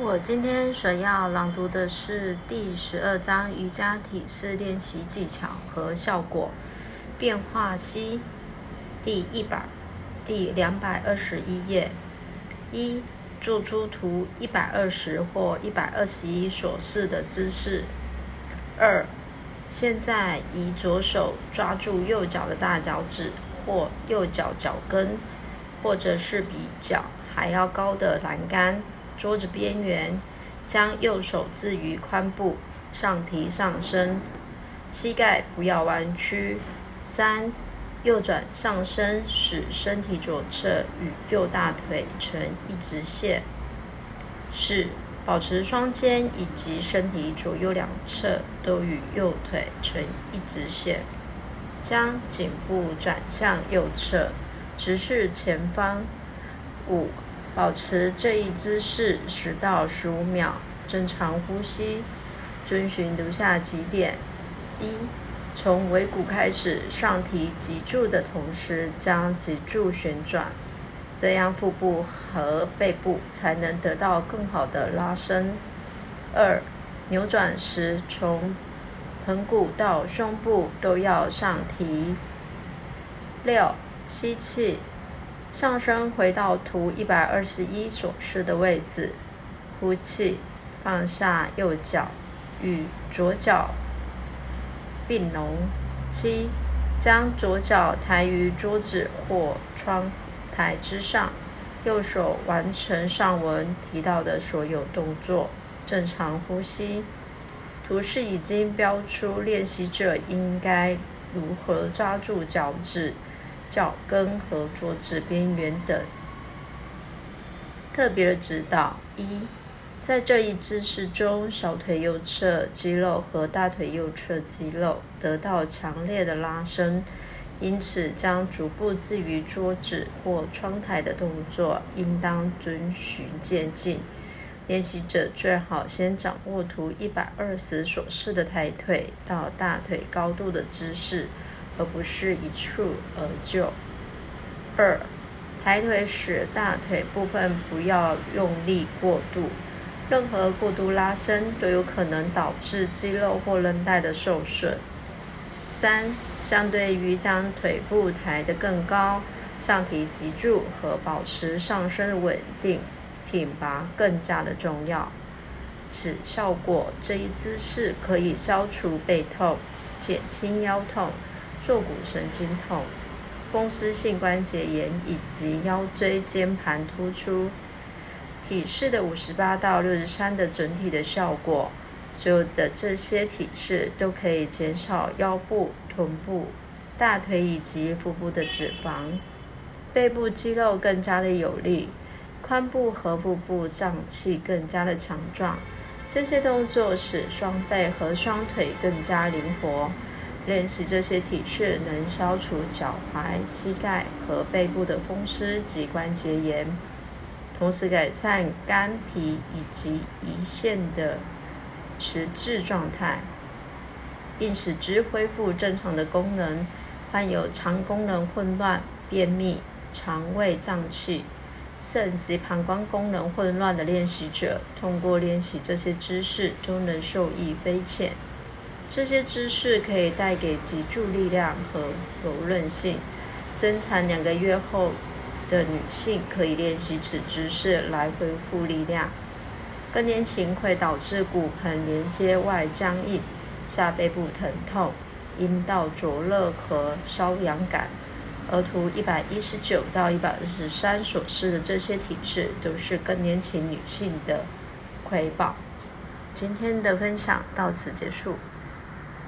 我今天所要朗读的是第十二章瑜伽体式练习技巧和效果变化 C 第一百第两百二十一页。一、做出图一百二十或一百二十一所示的姿势。二、现在以左手抓住右脚的大脚趾或右脚脚跟，或者是比脚还要高的栏杆。桌子边缘，将右手置于髋部，上提上升，膝盖不要弯曲。三，右转上身，使身体左侧与右大腿成一直线。四，保持双肩以及身体左右两侧都与右腿成一直线。将颈部转向右侧，直视前方。五。保持这一姿势十到十五秒，正常呼吸，遵循如下几点：一、从尾骨开始上提脊柱的同时，将脊柱旋转，这样腹部和背部才能得到更好的拉伸。二、扭转时从盆骨到胸部都要上提。六、吸气。上身回到图一百二十一所示的位置，呼气，放下右脚，与左脚并拢。七，将左脚抬于桌子或窗台之上，右手完成上文提到的所有动作，正常呼吸。图示已经标出练习者应该如何抓住脚趾。脚跟和桌子边缘等特别的指导：一，在这一姿势中，小腿右侧肌肉和大腿右侧肌肉得到强烈的拉伸，因此将足部置于桌子或窗台的动作应当遵循渐进。练习者最好先掌握图一百二十所示的抬腿到大腿高度的姿势。而不是一蹴而就。二，抬腿时大腿部分不要用力过度，任何过度拉伸都有可能导致肌肉或韧带的受损。三，相对于将腿部抬得更高，上提脊柱和保持上身稳定挺拔更加的重要。此效果，这一姿势可以消除背痛，减轻腰痛。坐骨神经痛、风湿性关节炎以及腰椎间盘突出，体式的五十八到六十三的整体的效果，所有的这些体式都可以减少腰部、臀部、大腿以及腹部的脂肪，背部肌肉更加的有力，髋部和腹部脏器更加的强壮。这些动作使双背和双腿更加灵活。练习这些体式能消除脚踝、膝盖和背部的风湿及关节炎，同时改善肝脾以及胰腺的迟滞状态，并使之恢复正常的功能。患有肠功能混乱、便秘、肠胃胀气、肾及膀胱功能混乱的练习者，通过练习这些姿势都能受益匪浅。这些姿势可以带给脊柱力量和柔韧性。生产两个月后的女性可以练习此姿势来恢复力量。更年期会导致骨盆连接外僵硬、下背部疼痛、阴道灼热和瘙痒感。而图一百一十九到一百二十三所示的这些体式都是更年期女性的瑰宝。今天的分享到此结束。